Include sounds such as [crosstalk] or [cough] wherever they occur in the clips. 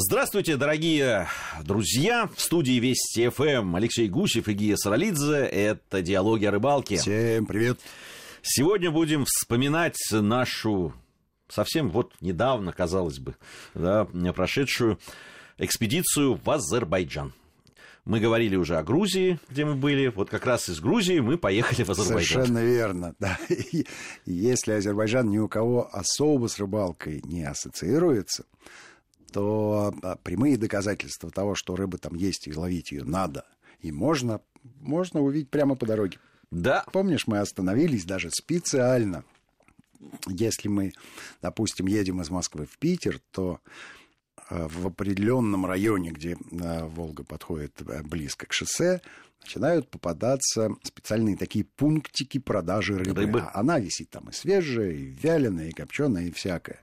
Здравствуйте, дорогие друзья. В студии Вести ФМ Алексей Гусев и Гия Саралидзе. Это «Диалоги о рыбалке». Всем привет. Сегодня будем вспоминать нашу совсем вот недавно, казалось бы, да, прошедшую экспедицию в Азербайджан. Мы говорили уже о Грузии, где мы были. Вот как раз из Грузии мы поехали в Азербайджан. Совершенно верно. [laughs] Да. Если Азербайджан ни у кого особо с рыбалкой не ассоциируется, то а, прямые доказательства того, что рыба там есть и ловить ее надо и можно, можно увидеть прямо по дороге. Да. Помнишь, мы остановились даже специально. Если мы, допустим, едем из Москвы в Питер, то а, в определенном районе, где а, Волга подходит близко к шоссе, начинают попадаться специальные такие пунктики продажи рыбы. рыбы. Она висит там и свежая, и вяленая, и копченая, и всякая.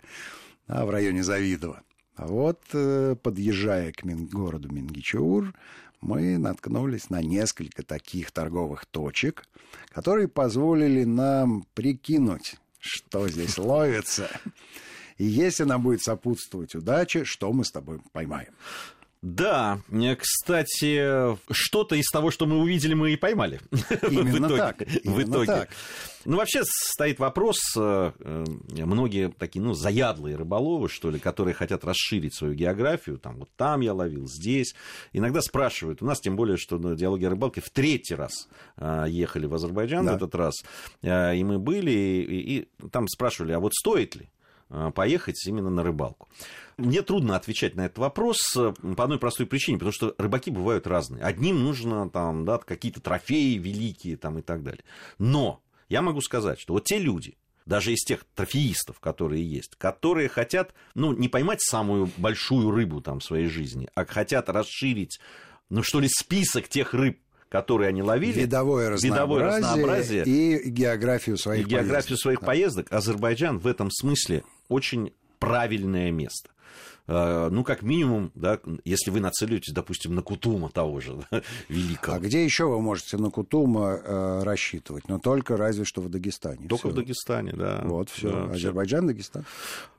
А в районе Завидова. А вот, э, подъезжая к городу Мингичаур, мы наткнулись на несколько таких торговых точек, которые позволили нам прикинуть, что здесь ловится. И если нам будет сопутствовать удача, что мы с тобой поймаем. Да, кстати, что-то из того, что мы увидели, мы и поймали. [laughs] Именно в итоге. так. Именно в итоге. так. Ну, вообще стоит вопрос, э, многие такие, ну, заядлые рыболовы, что ли, которые хотят расширить свою географию, там, вот там я ловил, здесь. Иногда спрашивают, у нас тем более, что на диалоге о рыбалке в третий раз э, ехали в Азербайджан да. в этот раз, э, и мы были, и, и там спрашивали, а вот стоит ли? Поехать именно на рыбалку. Мне трудно отвечать на этот вопрос э, по одной простой причине, потому что рыбаки бывают разные. Одним нужно там, да, какие-то трофеи великие там, и так далее. Но я могу сказать, что вот те люди, даже из тех трофеистов, которые есть, которые хотят, ну, не поймать самую большую рыбу там в своей жизни, а хотят расширить, ну, что ли, список тех рыб, которые они ловили. Видовое разнообразие, видовое разнообразие и географию своих и географию своих да. поездок. Азербайджан в этом смысле очень правильное место. Э, ну, как минимум, да, если вы нацеливаетесь, допустим, на Кутума того же, [laughs] да, великого. А где еще вы можете на Кутума э, рассчитывать? Но только разве что в Дагестане. Только всё. в Дагестане, да. Вот, все. Да, Азербайджан, всё. Дагестан.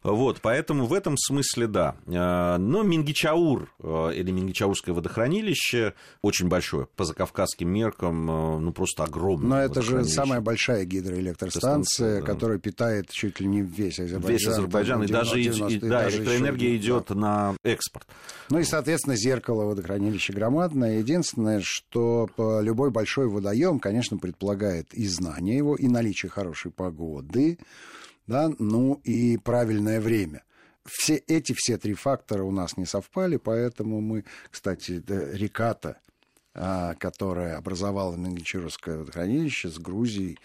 Вот, поэтому в этом смысле, да. Э, но Мингичаур э, или Мингичаурское водохранилище очень большое, по закавказским меркам, ну, просто огромное. Но это же самая большая гидроэлектростанция, да. которая питает чуть ли не весь Азербайджан. Весь Азербайджан, и даже, 90, и, да, электроэнергия идет идет на экспорт. Ну и, соответственно, зеркало водохранилища громадное. Единственное, что любой большой водоем, конечно, предполагает и знание его, и наличие хорошей погоды, да, ну и правильное время все эти все три фактора у нас не совпали, поэтому мы, кстати, река-то, а, которая образовала Мингичуровское водохранилище с Грузией,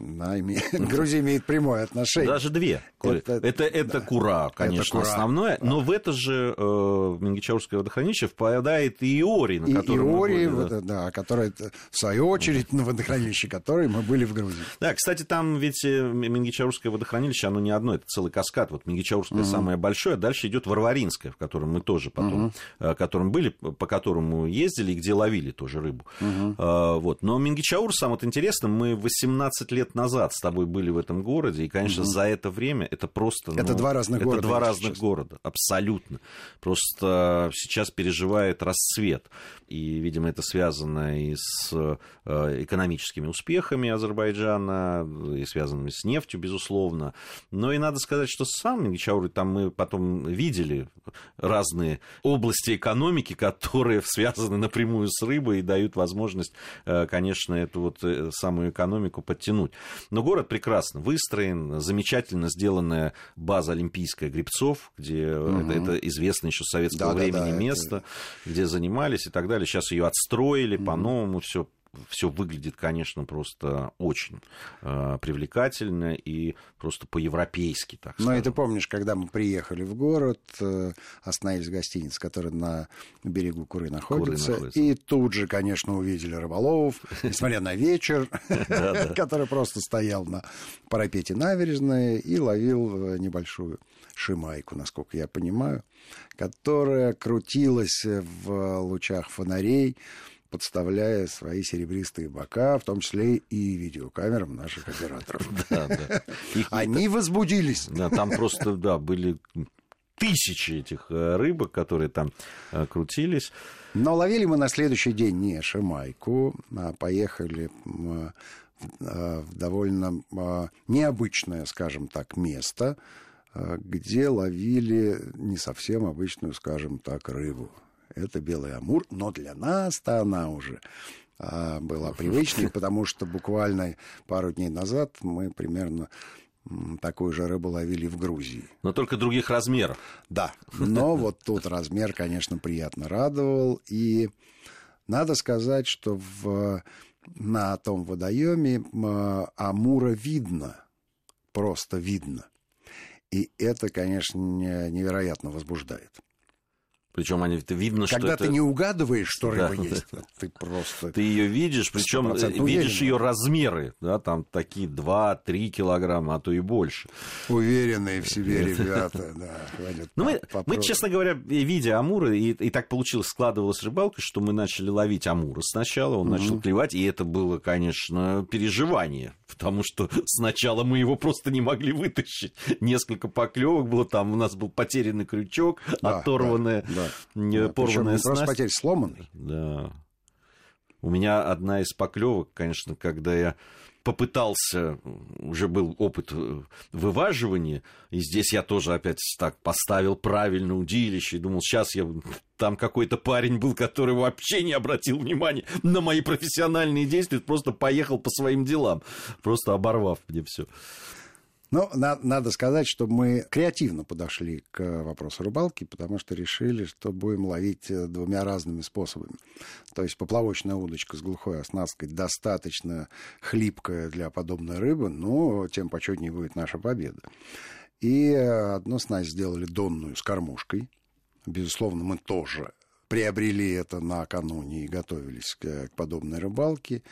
да, имеет, [laughs] Грузия имеет прямое отношение. Даже две. Это, это, это да, Кура, конечно, это Кура, основное. Да. Но в это же э, Мингичаурское водохранилище впадает и Иори, на котором Иори, мы были, да. да, которое, в свою очередь, на водохранилище которое мы были в Грузии. Да, кстати, там ведь э, Мингичаурское водохранилище, оно не одно, это целый каскад. Вот Мингичаурское угу. самое большое, дальше идет Варваринское, в котором мы тоже потом, угу. которым были, по которому ездили и где ловили тоже рыбу. Угу. Э, вот. Но Мингичаур, самое интересное, мы 18 лет лет назад с тобой были в этом городе, и, конечно, угу. за это время это просто... Это ну, два разных это города. Это два разных честно. города, абсолютно. Просто сейчас переживает расцвет. И, видимо, это связано и с э, экономическими успехами Азербайджана, и связанными с нефтью, безусловно. Но и надо сказать, что сам Мингичаур, там мы потом видели разные области экономики, которые [laughs] связаны напрямую с рыбой и дают возможность, э, конечно, эту вот э, самую экономику подтянуть. Но город прекрасно выстроен, замечательно сделанная база олимпийская Грибцов, где угу. это, это известно еще с советского да, времени да, да, место, это... где занимались и так далее. Сейчас ее отстроили угу. по-новому, все все выглядит, конечно, просто очень э, привлекательно и просто по-европейски, так сказать. Ну, и ты помнишь, когда мы приехали в город, э, остановились в гостинице, которая на берегу Куры находится, Куры находится. и тут же, конечно, увидели рыболовов, [laughs] несмотря на вечер, [laughs] который просто стоял на парапете набережной и ловил э, небольшую шимайку, насколько я понимаю, которая крутилась в лучах фонарей, подставляя свои серебристые бока, в том числе и видеокамерам наших операторов. [laughs] Они возбудились. Да, там просто, да, были тысячи этих э, рыбок, которые там э, крутились. Но ловили мы на следующий день не шимайку, а поехали в довольно необычное, скажем так, место, где ловили не совсем обычную, скажем так, рыбу. Это белый амур, но для нас-то она уже а, была привычной, потому что буквально пару дней назад мы примерно такую же рыбу ловили в Грузии. Но только других размеров. Да, но вот тут размер, конечно, приятно радовал. И надо сказать, что в, на том водоеме Амура видно, просто видно. И это, конечно, невероятно возбуждает. Причем они это видно, Когда что ты это... не угадываешь, что рыба да, есть, да. [laughs] ты просто... Ты ее видишь, причем видишь ее размеры, да, там такие 2-3 килограмма, а то и больше. Уверенные в себе ребята, [laughs] да. Ну, мы, мы, честно говоря, видя амуры, и, и так получилось, складывалась рыбалка, что мы начали ловить амура сначала, он угу. начал клевать, и это было, конечно, переживание, потому что [laughs] сначала мы его просто не могли вытащить. Несколько поклевок было, там у нас был потерянный крючок, да, оторванная... Да, да да. порванная снасть. Просто потерь сломанный. Да. У меня одна из поклевок, конечно, когда я попытался, уже был опыт э, вываживания, и здесь я тоже опять так поставил правильно удилище, и думал, сейчас я... Там какой-то парень был, который вообще не обратил внимания на мои профессиональные действия, просто поехал по своим делам, просто оборвав мне все. Но на, надо сказать, что мы креативно подошли к вопросу рыбалки, потому что решили, что будем ловить э, двумя разными способами. То есть поплавочная удочка с глухой оснасткой достаточно хлипкая для подобной рыбы, но тем почетнее будет наша победа. И одну снасть сделали донную с кормушкой. Безусловно, мы тоже приобрели это накануне и готовились к, к подобной рыбалке.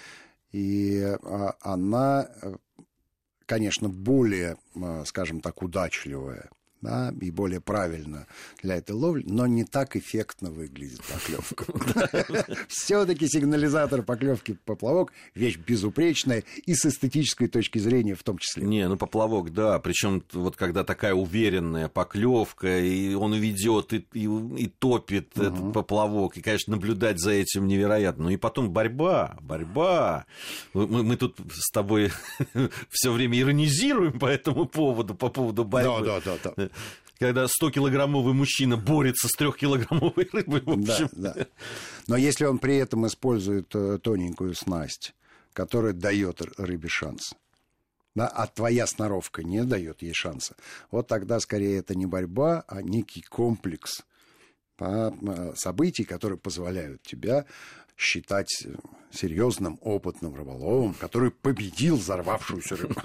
И а, она э, конечно, более, э, скажем так, удачливая да, и более правильно для этой ловли, но не так эффектно выглядит поклевка. [laughs] Все-таки сигнализатор поклевки поплавок вещь безупречная и с эстетической точки зрения в том числе. Не, ну поплавок, да, причем вот когда такая уверенная поклевка, и он ведет и, и, и топит угу. этот поплавок, и, конечно, наблюдать за этим невероятно. Ну и потом борьба, борьба. Мы, мы тут с тобой [laughs] все время иронизируем по этому поводу, по поводу борьбы. Да, да, да. да когда 100-килограммовый мужчина борется с 3-килограммовой рыбой. В общем. Да, да. Но если он при этом использует э, тоненькую снасть, которая дает рыбе шанс, да, а твоя сноровка не дает ей шанса, вот тогда скорее это не борьба, а некий комплекс э, событий, которые позволяют тебя считать серьезным, опытным рыболовом, который победил взорвавшуюся рыбу. [laughs]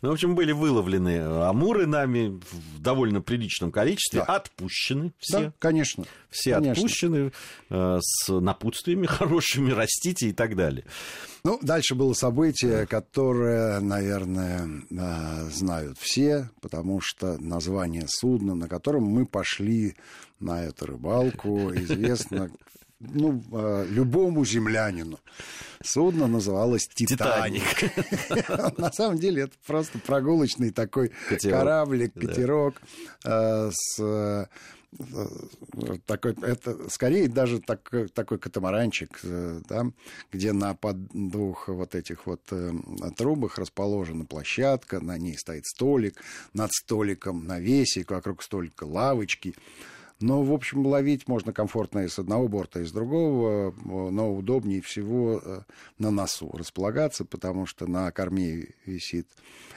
Ну, в общем, были выловлены амуры нами в довольно приличном количестве, да. отпущены все. Да, конечно. Все конечно. отпущены э, с напутствиями [laughs] хорошими, растите и так далее. Ну, дальше было событие, которое, наверное, э, знают все, потому что название судна, на котором мы пошли на эту рыбалку, [laughs] известно ну, а, любому землянину. Судно называлось «Титаник». [laughs] На самом деле это просто прогулочный такой кораблик, катерок а, с э, такой, это скорее даже так, такой катамаранчик, э, да, где на под двух вот этих вот э, трубах расположена площадка, на ней стоит столик, над столиком навесик, вокруг столика лавочки. Но, в общем, ловить можно комфортно и с одного борта, и с другого, но удобнее всего э, на носу располагаться, потому что на корме висит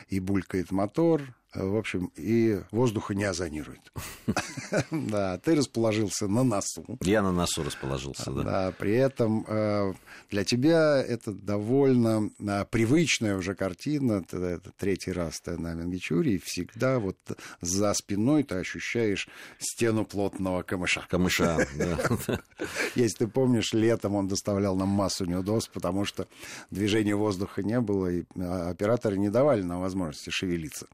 и булькает мотор, в общем, и воздуха не озонирует. [laughs] Да, ты расположился на носу. Я на носу расположился, да. Да, при этом э, для тебя это довольно э, привычная уже картина. Это третий раз ты на Менгичуре, и всегда вот за спиной ты ощущаешь стену плотного камыша. Камыша, [laughs] да. Если ты помнишь, летом он доставлял нам массу неудобств, потому что движения воздуха не было, и э, операторы не давали нам возможности шевелиться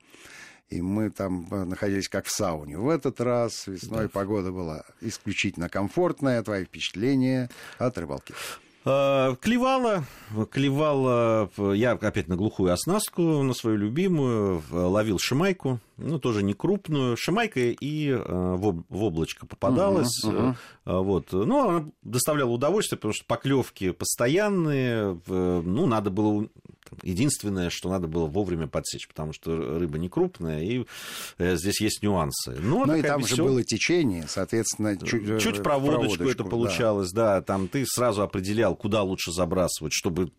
и мы там э, находились как в сауне. В этот раз весной да. погода была исключительно комфортная. Твои впечатления от рыбалки? Э, клевала, клевала, я опять на глухую оснастку, на свою любимую, ловил шимайку, ну, тоже не крупную, шимайка и э, в, в облачко попадалась. Uh-huh, uh-huh. Вот. Ну, она доставляла удовольствие, потому что поклевки постоянные, ну, надо было Единственное, что надо было вовремя подсечь, потому что рыба не крупная, и здесь есть нюансы. Но ну и там же было течение, соответственно, чуть, чуть проводочку, проводочку это получалось, да. да. Там ты сразу определял, куда лучше забрасывать, чтобы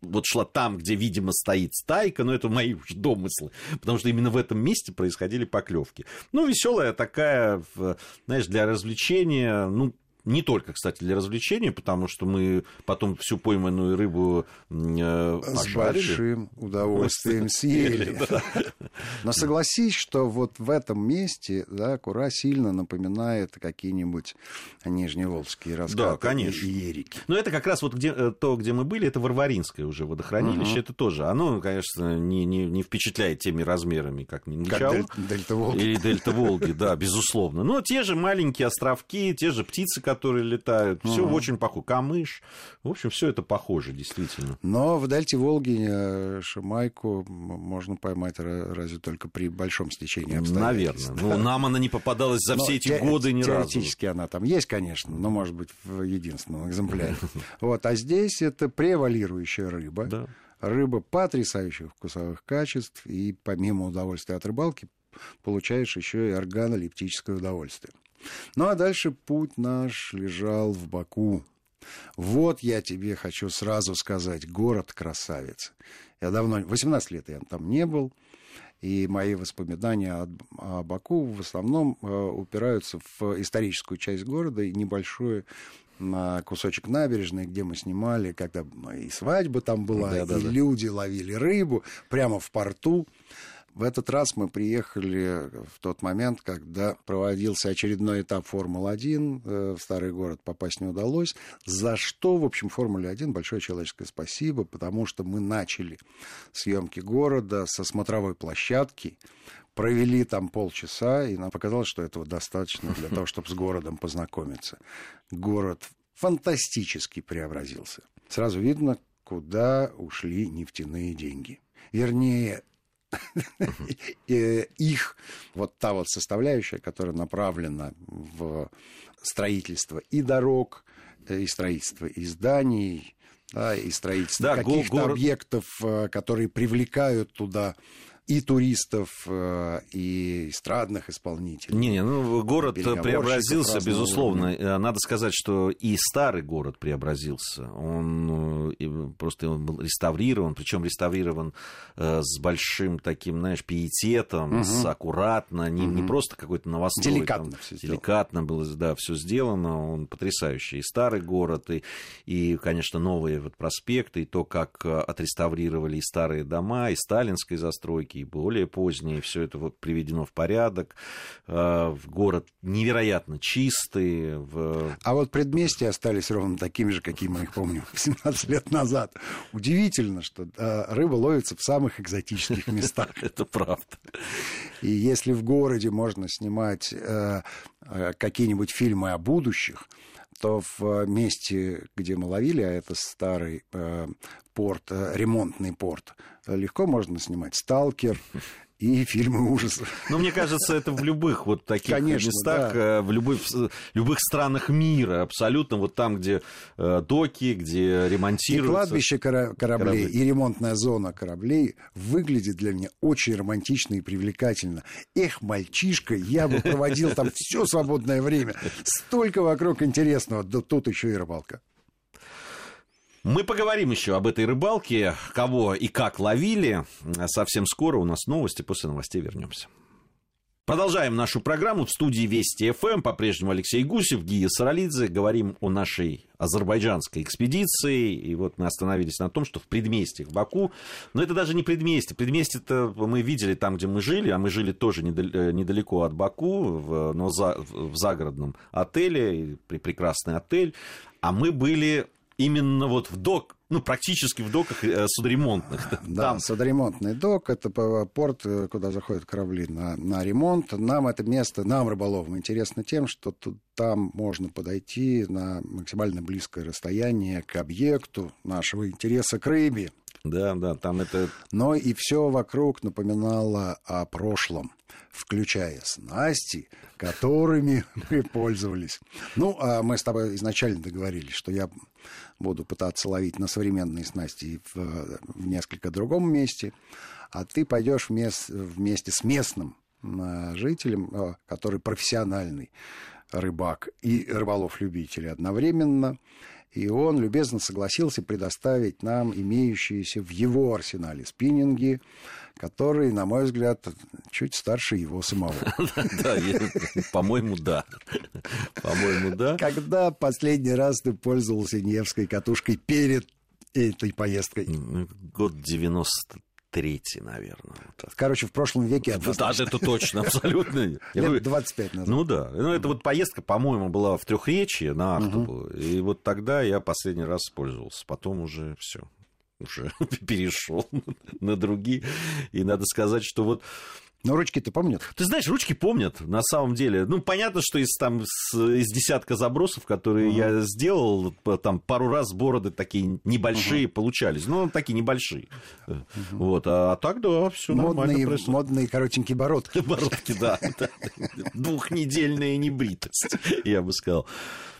вот шла там, где, видимо, стоит стайка, но это мои домыслы, потому что именно в этом месте происходили поклевки. Ну, веселая такая, знаешь, для развлечения, ну, не только, кстати, для развлечения, потому что мы потом всю пойманную рыбу э, С большим удовольствием съели. Но согласись, что вот в этом месте да, Кура сильно напоминает какие-нибудь нижневолжские раскаты да, конечно. и ерики. Но это как раз вот где, э, то, где мы были, это Варваринское уже водохранилище, угу. это тоже. Оно, конечно, не, не, не впечатляет теми размерами, как Минчал. Как Дельта Волги. Или Дельта Волги, да, безусловно. Но те же маленькие островки, те же птицы, которые которые летают. Все угу. очень похоже. Камыш. В общем, все это похоже, действительно. Но в дельте Волги э, шамайку можно поймать разве только при большом стечении обстоятельств. Наверное. Ну, нам она не попадалась за все эти годы ни разу. Теоретически она там есть, конечно, но, может быть, в единственном экземпляре. [laughs] Вот. А здесь это превалирующая рыба. Да. Рыба потрясающих вкусовых качеств, и помимо удовольствия от рыбалки, получаешь еще и органолептическое удовольствие. Ну а дальше путь наш лежал в Баку. Вот я тебе хочу сразу сказать, город красавец. Я давно, 18 лет я там не был, и мои воспоминания о, о Баку в основном э, упираются в историческую часть города и небольшой на кусочек набережной, где мы снимали, когда и свадьба там была, да, и да, люди ловили рыбу прямо в порту. В этот раз мы приехали в тот момент, когда проводился очередной этап Формулы-1. Э, в старый город попасть не удалось. За что, в общем, Формуле-1 большое человеческое спасибо, потому что мы начали съемки города со смотровой площадки, провели там полчаса, и нам показалось, что этого достаточно для того, чтобы с городом познакомиться. Город фантастически преобразился. Сразу видно, куда ушли нефтяные деньги. Вернее, [laughs] их, вот та вот составляющая, которая направлена в строительство и дорог, э, и строительство и зданий, да, и строительство да, каких-то город... объектов, э, которые привлекают туда и туристов, э, и эстрадных исполнителей. Не, не, ну город преобразился, безусловно. Уровня. Надо сказать, что и старый город преобразился. Он э, просто он был реставрирован, причем реставрирован э, с большим таким, знаешь, пиететом, угу. с аккуратно, не, угу. не просто какой-то новострой. Деликатно там, все Деликатно было, да, все сделано. Он потрясающий. И старый город, и, и конечно, новые вот проспекты, и то, как отреставрировали и старые дома, и сталинской застройки, и более поздние. Все это вот приведено в порядок. А, в город невероятно чистый. В... А вот предместья остались ровно такими же, какие мы их помним [laughs] 17 лет назад. Удивительно, что а, рыба ловится в самых экзотических местах. [laughs] Это правда. И если в городе можно снимать э, какие-нибудь фильмы о будущих, то в месте, где мы ловили, а это старый э, порт, э, ремонтный порт, легко можно снимать «Сталкер», и фильмы ужасов. Ну, мне кажется, это в любых вот таких Конечно, местах, да. Э, в любых, любых странах мира, абсолютно, вот там, где э, доки, где ремонтируются. И кладбище кораблей, кораблей, и ремонтная зона кораблей выглядит для меня очень романтично и привлекательно. Эх, мальчишка, я бы проводил там все свободное время. Столько вокруг интересного, да тут еще и рыбалка. Мы поговорим еще об этой рыбалке, кого и как ловили. Совсем скоро у нас новости, после новостей вернемся. Продолжаем нашу программу в студии Вести ФМ. По-прежнему Алексей Гусев, Гия Саралидзе. Говорим о нашей азербайджанской экспедиции. И вот мы остановились на том, что в предместьях Баку, но это даже не предместье. Предместье-то мы видели там, где мы жили, а мы жили тоже э, недалеко от Баку, но в загородном отеле, прекрасный отель. А мы были именно вот в док ну, практически в доках э, судоремонтных. Да, [laughs] Там... судоремонтный док, это порт, э, куда заходят корабли на, на ремонт. Нам это место, нам, рыболовам, интересно тем, что тут, там можно подойти на максимально близкое расстояние к объекту нашего интереса к рыбе. Да, да, там это... Но и все вокруг напоминало о прошлом, включая снасти, которыми [laughs] мы пользовались. Ну, а мы с тобой изначально договорились, что я буду пытаться ловить на современные снасти в, в несколько другом месте, а ты пойдешь вместе, вместе с местным жителем, а, который профессиональный рыбак и рыболов-любитель одновременно, и он любезно согласился предоставить нам имеющиеся в его арсенале спиннинги, которые, на мой взгляд, чуть старше его самого. [laughs] Да, по-моему, да. По-моему, да. Когда последний раз ты пользовался Невской катушкой перед этой поездкой? Год 90 третий, наверное. Короче, в прошлом веке Да, это точно, [laughs] абсолютно. Лет 25 назад. Ну да. Ну, это вот поездка, по-моему, была в Трехречье на Ахтубу. И вот тогда я последний раз пользовался. Потом уже все уже [laughs] перешел [laughs] на другие. И надо сказать, что вот но ручки-то помнят? Ты знаешь, ручки помнят, на самом деле. Ну, понятно, что из, там, с, из десятка забросов, которые uh-huh. я сделал, там пару раз бороды такие небольшие uh-huh. получались. Ну, такие небольшие. Uh-huh. Вот. А, а так, да, все нормально происходит. Модные коротенькие бородки. [laughs] Бородки, да. [laughs] Двухнедельная небритость, я бы сказал.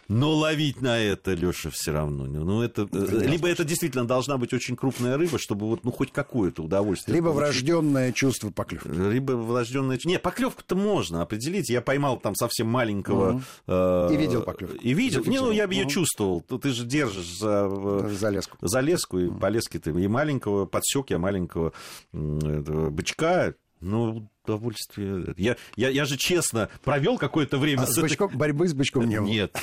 Но ловить на это, Леша, все равно. Ну, это, ну, либо это действительно должна быть очень крупная рыба, чтобы вот, ну, хоть какое-то удовольствие. Либо врожденное чувство поклевки. Либо врожденное... Не, поклевку-то можно определить. Я поймал там совсем маленького... Угу. Э, и видел поклевку. И видел. Не, ну, я бы угу. ее чувствовал. Ты же держишь за... За леску. За леску, и угу. по леске ты и маленького, подсек я маленького бычка, ну, удовольствие. Я, я, я же честно провел какое-то время а с, с бычком, этой... борьбы с бычком не было. Нет,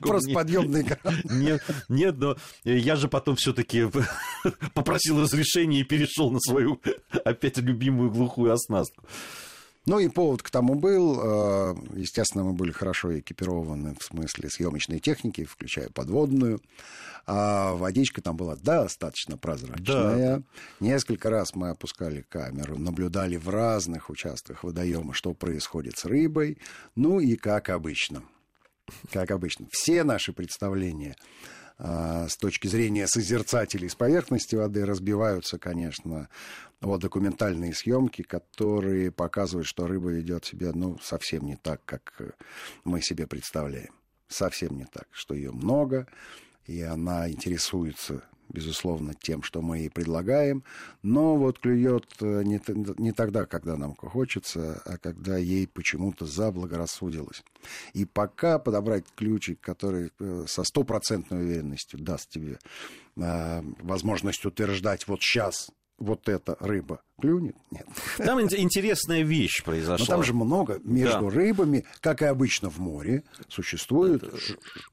Просто подъемный [laughs] Нет, нет, но я же потом все-таки [laughs] попросил разрешения и перешел на свою [laughs] опять любимую глухую оснастку. Ну и повод к тому был, э, естественно, мы были хорошо экипированы в смысле съемочной техники, включая подводную. А водичка там была достаточно прозрачная. Да. Несколько раз мы опускали камеру, наблюдали в разных участках водоема, что происходит с рыбой. Ну и как обычно. Как обычно. Все наши представления с точки зрения созерцателей с поверхности воды разбиваются, конечно, о документальные съемки, которые показывают, что рыба ведет себя ну, совсем не так, как мы себе представляем. Совсем не так, что ее много, и она интересуется безусловно, тем, что мы ей предлагаем, но вот клюет э, не, не тогда, когда нам хочется, а когда ей почему-то заблагорассудилось. И пока подобрать ключик, который э, со стопроцентной уверенностью даст тебе э, возможность утверждать вот сейчас вот эта рыба клюнет? Нет. Там интересная вещь произошла. Но там же много между да. рыбами, как и обычно в море, существует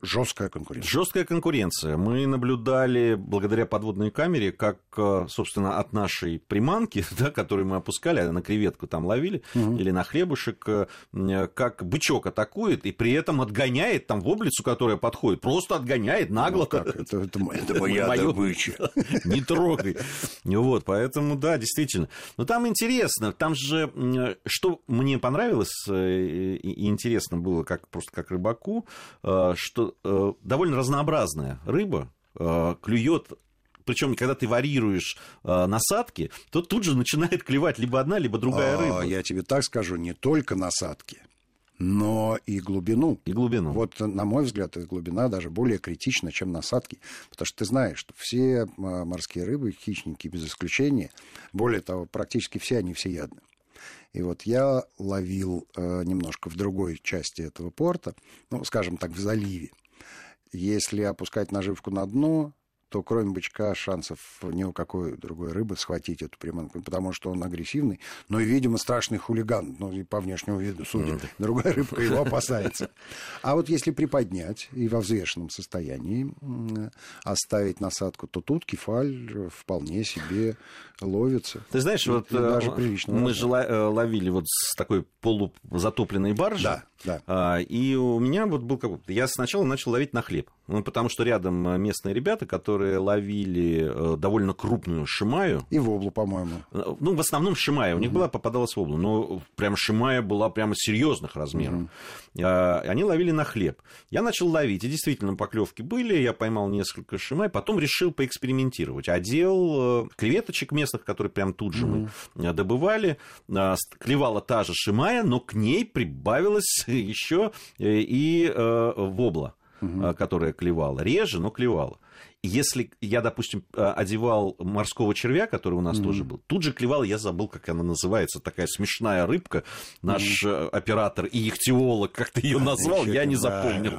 жесткая конкуренция. Жесткая конкуренция. Мы наблюдали благодаря подводной камере, как, э, собственно, от нашей приманки, [laughs] да, которую мы опускали, а на креветку там ловили, угу. или на хлебушек, э, как бычок атакует и при этом отгоняет там воблицу, которая подходит, просто отгоняет нагло. Ну? Это, это, это [laughs] моя добыча. [laughs] Не трогай. Вот, поэтому, да, действительно. Но там интересно, там же, что мне понравилось э, и интересно было, как, просто как рыбаку, э, что э, довольно разнообразная рыба клюет причем, когда ты варьируешь э, насадки, то тут же начинает клевать либо одна, либо другая а, рыба. Я тебе так скажу, не только насадки но и глубину. И глубину. Вот, на мой взгляд, эта глубина даже более критична, чем насадки. Потому что ты знаешь, что все а, морские рыбы, хищники без исключения, более того, практически все они всеядны. И вот я ловил э, немножко в другой части этого порта, ну, скажем так, в заливе. Если опускать наживку на дно, то кроме бычка шансов ни у какой другой рыбы схватить эту приманку, потому что он агрессивный, но и, видимо, страшный хулиган, ну и по внешнему виду, судя. Mm-hmm. [laughs] Другая рыбка его опасается. А вот если приподнять и во взвешенном состоянии оставить насадку, то тут кефаль вполне себе ловится. Ты знаешь, вот даже э, прилично. Мы же э, ловили вот с такой полузатопленной баржи. Да, да. А, и у меня вот был какой-то... Я сначала начал ловить на хлеб. Ну, потому что рядом местные ребята, которые ловили э, довольно крупную шимаю. И воблу, по-моему. Ну, в основном шимая. У них была попадалась вобла. Но прям шимая была прямо серьезных размеров. Они ловили на хлеб. Я начал ловить. И действительно, поклевки были. Я поймал несколько шимай. Потом решил поэкспериментировать. Одел креветочек местных, которые прям тут же мы добывали. Клевала та же шимая, но к ней прибавилась [laughs] еще и вобла угу. которая клевала. Реже, но клевала. Если я, допустим, а, одевал морского червя, который у нас mm тоже был, тут же клевал, я забыл, как она называется, такая смешная рыбка. Наш mm оператор и ихтиолог как-то ее [laughs] назвал, я не запомнил.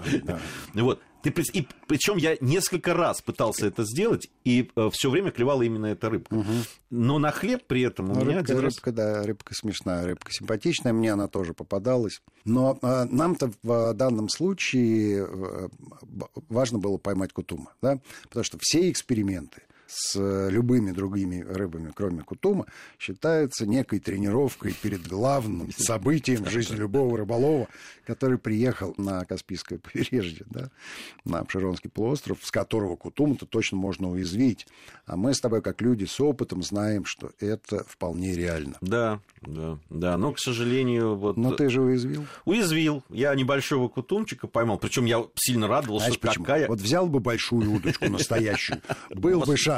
Вот. Ты, и причем я несколько раз пытался это сделать, и э, все время клевала именно эта рыбка. Угу. Но на хлеб при этом у ну, меня рыбка, один рыбка, раз... да, рыбка смешная, рыбка симпатичная, мне она тоже попадалась. Но э, нам-то в данном случае э, важно было поймать кутума, да, потому что все эксперименты с любыми другими рыбами, кроме кутума, считается некой тренировкой перед главным событием в жизни любого рыболова, который приехал на Каспийское побережье, да, на Обширонский полуостров, с которого кутума-то точно можно уязвить. А мы с тобой, как люди с опытом, знаем, что это вполне реально. Да, да, да. Но, к сожалению, вот... Но ты же уязвил. Уязвил. Я небольшого кутумчика поймал. Причем я сильно радовался, Знаешь, почему? какая... Вот взял бы большую удочку настоящую, [laughs] был бы шанс.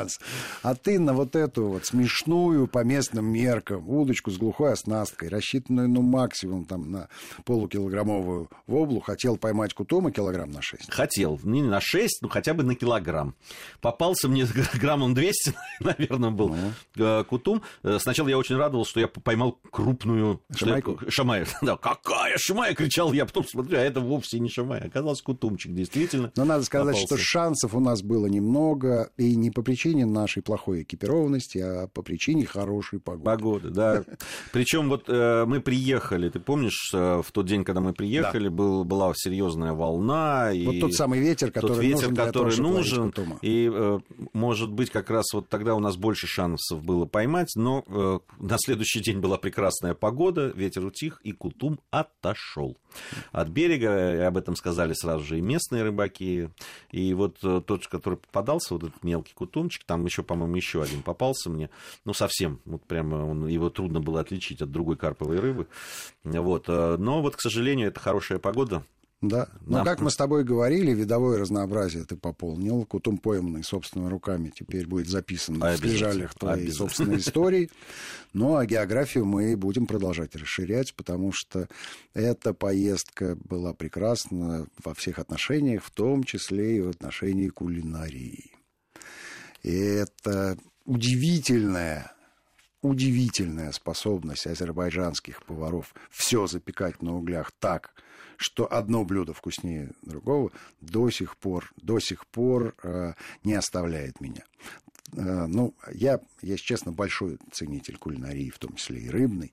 А ты на вот эту вот смешную по местным меркам удочку с глухой оснасткой, рассчитанную, ну, максимум там на полукилограммовую воблу, хотел поймать кутума килограмм на 6? Хотел. Не на 6, ну, хотя бы на килограмм. Попался мне [laughs] граммом 200, [laughs] наверное, был ну. кутум. Э, сначала я очень радовался, что я поймал крупную... Шамайку? Я... Шамай. [laughs] Да, какая шамая, кричал я. Потом смотрю, а это вовсе не шамай. Оказался кутумчик, действительно. Но надо сказать, попался. что шансов у нас было немного. И не по причине нашей плохой экипированности, а по причине хорошей погоды. Погоды, да. [laughs] Причем вот э, мы приехали, ты помнишь, э, в тот день, когда мы приехали, да. был, была серьезная волна. Вот и тот самый ветер, который тот ветер, нужен который того, нужен. И, э, может быть, как раз вот тогда у нас больше шансов было поймать, но э, на следующий день была прекрасная погода, ветер утих, и Кутум отошел от берега. И об этом сказали сразу же и местные рыбаки. И вот э, тот, который попадался, вот этот мелкий кутумчик, там еще, по-моему, еще один попался мне. Ну, совсем, вот прямо он, его трудно было отличить от другой карповой рыбы. Вот. Э, но вот, к сожалению, это хорошая погода. Да. Но, как мы с тобой говорили, видовое разнообразие ты пополнил. Кутум пойманный собственными руками теперь будет записан в скрижалях твоей собственной [laughs] истории. Ну, а географию мы будем продолжать расширять, потому что эта поездка была прекрасна во всех отношениях, в том числе и в отношении кулинарии. И это удивительная удивительная способность азербайджанских поваров все запекать на углях так, что одно блюдо вкуснее другого, до сих пор, до сих пор э, не оставляет меня. Э, ну, я, если честно, большой ценитель кулинарии, в том числе и рыбной,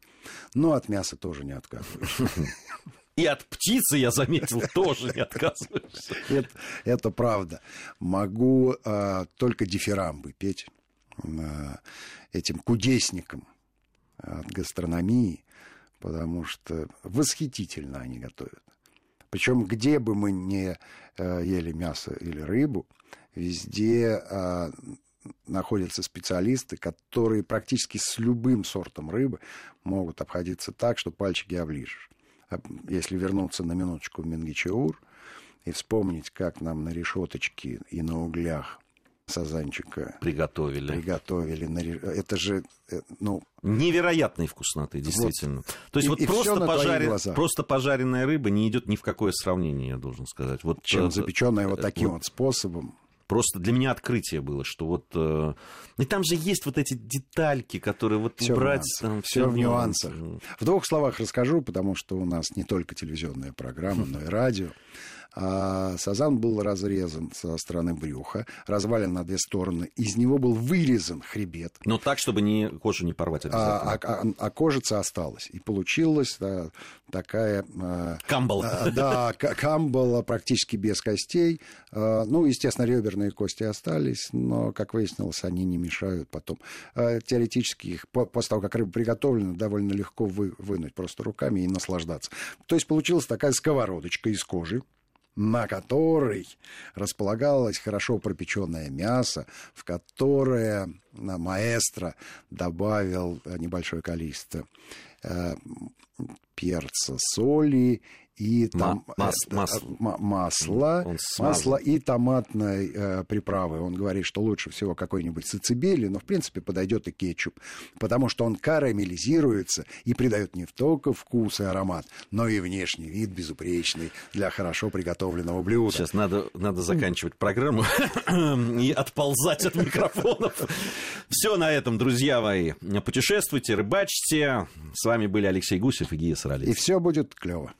но от мяса тоже не отказываюсь. [laughs] И от птицы, я заметил, [laughs] тоже не отказываешься. Это, правда. Могу э, только дифирамбы петь э, этим кудесникам от гастрономии, потому что восхитительно они готовят. Причем где бы мы э, ели мясо или рыбу, везде находятся специалисты, которые практически с любым сортом рыбы могут обходиться так, что пальчики оближешь. А если вернуться на минуточку в Мингичеур и вспомнить, как нам на решеточке и на углях сазанчика приготовили. Приготовили. Это же, э, ну... Невероятной вкусноты, действительно. Вот. То есть и, вот и просто, пожарен... просто пожаренная рыба не идет ни в какое сравнение, я должен сказать. Вот, Чем запеченная вот таким вот, вот способом. Просто для меня открытие было, что вот... Э, и там же есть вот эти детальки, которые вот всё брать... В там, все в нюансах. В двух словах расскажу, потому что у нас не только телевизионная программа, но и радио. А сазан был разрезан со стороны брюха, развален на две стороны. Из него был вырезан хребет. Но так, чтобы не, кожу не порвать А, а, а кожица осталась. И получилась да, такая... А, камбала. А, да, камбала практически без костей. А, ну, естественно, реберные кости остались, но, как выяснилось, они не мешают потом. А, теоретически их после того, как рыба приготовлена, довольно легко вы, вынуть просто руками и наслаждаться. То есть получилась такая сковородочка из кожи на которой располагалось хорошо пропеченное мясо, в которое маэстро добавил небольшое количество э, перца, соли и там, Мас, э, масло. м- масло, масло и томатной э, приправы. Он говорит, что лучше всего какой-нибудь сацибели, но в принципе подойдет и кетчуп, потому что он карамелизируется и придает не только вкус и аромат, но и внешний вид безупречный для хорошо приготовленного блюда. Сейчас надо, надо заканчивать программу [coughs] и отползать от микрофонов. Все на этом, друзья мои. Путешествуйте, рыбачьте. С вами были Алексей Гусев и Гия Саралидзе. И все будет клево.